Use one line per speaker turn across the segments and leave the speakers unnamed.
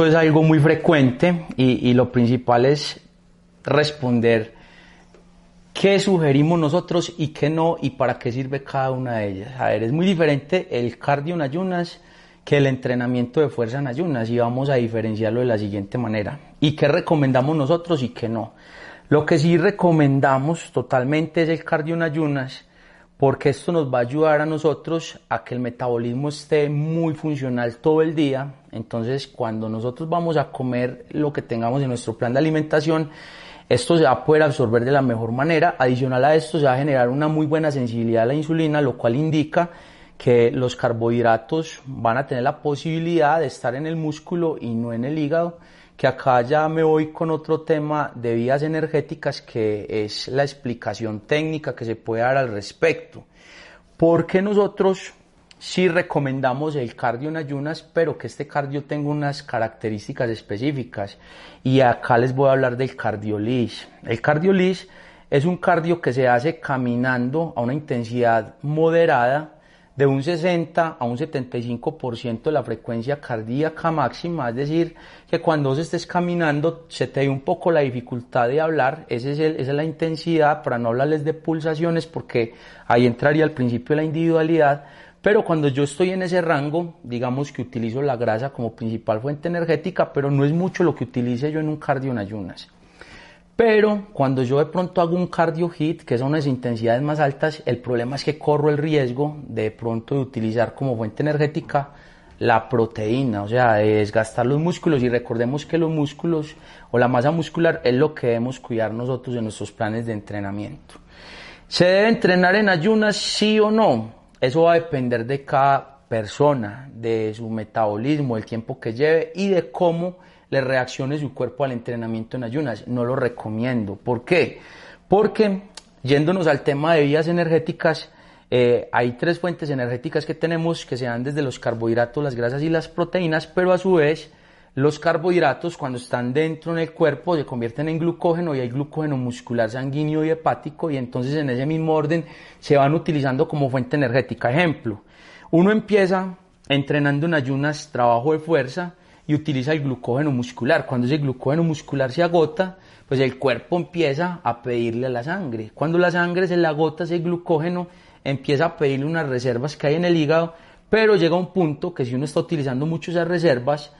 Es algo muy frecuente y, lo principal es responder qué sugerimos nosotros y qué no y para qué sirve cada una de ellas. A ver, es muy diferente el cardio en ayunas que el entrenamiento de fuerza en ayunas y vamos a diferenciarlo de la siguiente manera. ¿Y qué recomendamos nosotros y qué no? Lo que sí recomendamos totalmente es el cardio en ayunas porque esto nos va a ayudar a nosotros a que el metabolismo esté muy funcional todo el día. Entonces, cuando nosotros vamos a comer lo que tengamos en nuestro plan de alimentación, esto se va a poder absorber de la mejor manera. Adicional a esto, se va a generar una muy buena sensibilidad a la insulina, lo cual indica que los carbohidratos van a tener la posibilidad de estar en el músculo y no en el hígado que acá ya me voy con otro tema de vías energéticas que es la explicación técnica que se puede dar al respecto. Porque nosotros sí recomendamos el cardio en ayunas, pero que este cardio tenga unas características específicas. Y acá les voy a hablar del cardiolis. El cardiolis es un cardio que se hace caminando a una intensidad moderada de un 60 a un 75% de la frecuencia cardíaca máxima, es decir, que cuando vos estés caminando se te da un poco la dificultad de hablar, es esa es la intensidad, para no hablarles de pulsaciones, porque ahí entraría al principio la individualidad, pero cuando yo estoy en ese rango, digamos que utilizo la grasa como principal fuente energética, pero no es mucho lo que utilice yo en un cardio en ayunas. Pero cuando yo de pronto hago un cardio hit, que son unas intensidades más altas, el problema es que corro el riesgo de pronto de utilizar como fuente energética la proteína, o sea, de desgastar los músculos y recordemos que los músculos o la masa muscular es lo que debemos cuidar nosotros en nuestros planes de entrenamiento. ¿Se debe entrenar en ayunas sí o no? Eso va a depender de cada persona, de su metabolismo, el tiempo que lleve y de cómo le reaccione su cuerpo al entrenamiento en ayunas. No lo recomiendo. ¿Por qué? Porque yéndonos al tema de vías energéticas, eh, hay tres fuentes energéticas que tenemos que se dan desde los carbohidratos, las grasas y las proteínas, pero a su vez los carbohidratos cuando están dentro en el cuerpo se convierten en glucógeno y hay glucógeno muscular, sanguíneo y hepático y entonces en ese mismo orden se van utilizando como fuente energética. Ejemplo, uno empieza entrenando en ayunas trabajo de fuerza y utiliza el glucógeno muscular. Cuando ese glucógeno muscular se agota, pues el cuerpo empieza a pedirle a la sangre. Cuando la sangre se le agota ese glucógeno, empieza a pedirle unas reservas que hay en el hígado, pero llega un punto que si uno está utilizando mucho esas reservas,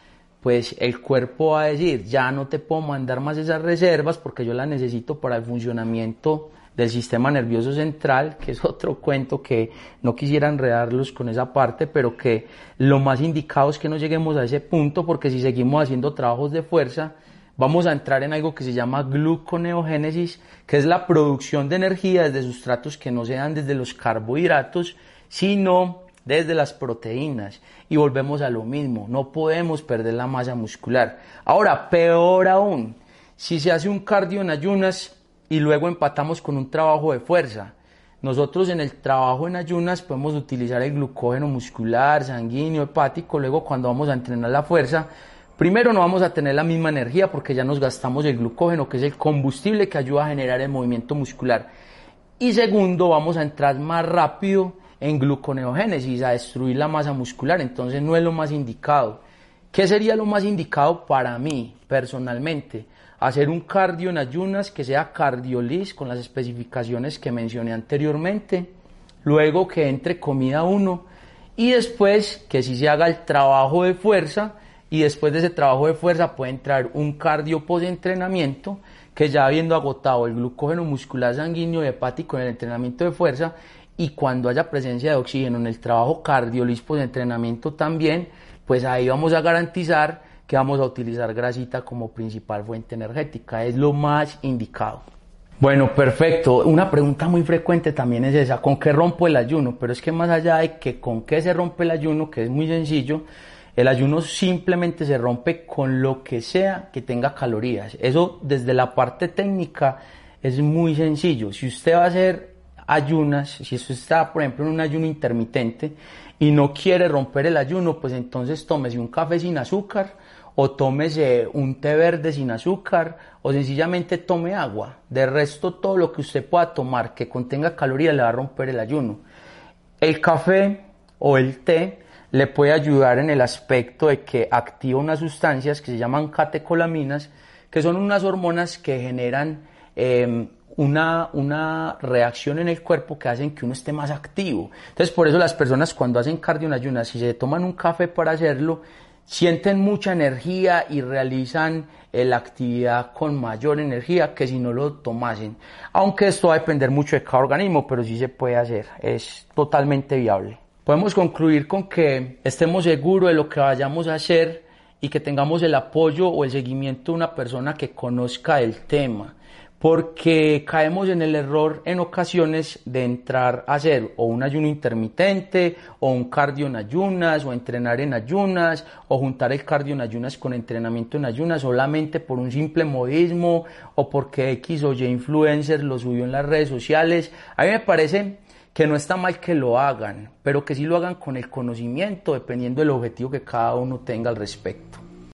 pues el cuerpo va a decir, ya no te puedo mandar más esas reservas porque yo las necesito para el funcionamiento del sistema nervioso central, que es otro cuento que no quisiera enredarlos con esa parte, pero que lo más indicado es que no lleguemos a ese punto, porque si seguimos haciendo trabajos de fuerza, vamos a entrar en algo que se llama gluconeogénesis, que es la producción de energía desde sustratos que no se dan desde los carbohidratos, sino desde las proteínas. Y volvemos a lo mismo, no podemos perder la masa muscular. Ahora, peor aún, si se hace un cardio en ayunas, y luego empatamos con un trabajo de fuerza. Nosotros en el trabajo en ayunas podemos utilizar el glucógeno muscular, sanguíneo, hepático, luego cuando vamos a entrenar la fuerza, primero no vamos a tener la misma energía porque ya nos gastamos el glucógeno, que es el combustible que ayuda a generar el movimiento muscular. Y segundo, vamos a entrar más rápido en gluconeogénesis, a destruir la masa muscular, entonces no es lo más indicado. ¿Qué sería lo más indicado para mí personalmente? hacer un cardio en ayunas que sea cardiolis con las especificaciones que mencioné anteriormente, luego que entre comida 1 y después que si se haga el trabajo de fuerza y después de ese trabajo de fuerza puede entrar un cardio post-entrenamiento que ya habiendo agotado el glucógeno muscular sanguíneo y hepático en el entrenamiento de fuerza y cuando haya presencia de oxígeno en el trabajo cardiolis post-entrenamiento también, pues ahí vamos a garantizar que vamos a utilizar grasita como principal fuente energética. Es lo más indicado. Bueno, perfecto. Una pregunta muy frecuente también es esa, ¿con qué rompo el ayuno? Pero es que más allá de que con qué se rompe el ayuno, que es muy sencillo, El ayuno simplemente se rompe con lo que sea que tenga calorías. Eso desde la parte técnica es muy sencillo. Si usted va a hacer ayunas, si usted está, por ejemplo, en un ayuno intermitente y no quiere romper el ayuno, pues entonces tómese un café sin azúcar o tómese un té verde sin azúcar o sencillamente tome agua. De resto, todo lo que usted pueda tomar que contenga calorías le va a romper el ayuno. El café o el té le puede ayudar en el aspecto de que activa unas sustancias que se llaman catecolaminas, que son unas hormonas que generan em, una, una, reacción en el cuerpo que hacen que uno esté más activo. Entonces, por eso las personas cuando hacen cardio en ayunas, si se toman un café para hacerlo, sienten mucha energía y realizan eh, la actividad con mayor energía que si no lo tomasen. Aunque esto va a depender mucho de cada organismo, pero sí se puede hacer, es totalmente viable podemos concluir con que estemos seguros de lo que vayamos a hacer y que tengamos el apoyo o el seguimiento de una persona que conozca el tema, porque caemos en el error en ocasiones de entrar a hacer o un ayuno intermitente o un cardio en ayunas o entrenar en ayunas o juntar el cardio en ayunas con entrenamiento en ayunas solamente por un simple modismo o porque X o Y influencer lo subió en las redes sociales. A mí me parece que no está mal que lo hagan, pero que sí lo hagan con el conocimiento, dependiendo del objetivo que cada uno tenga al respecto.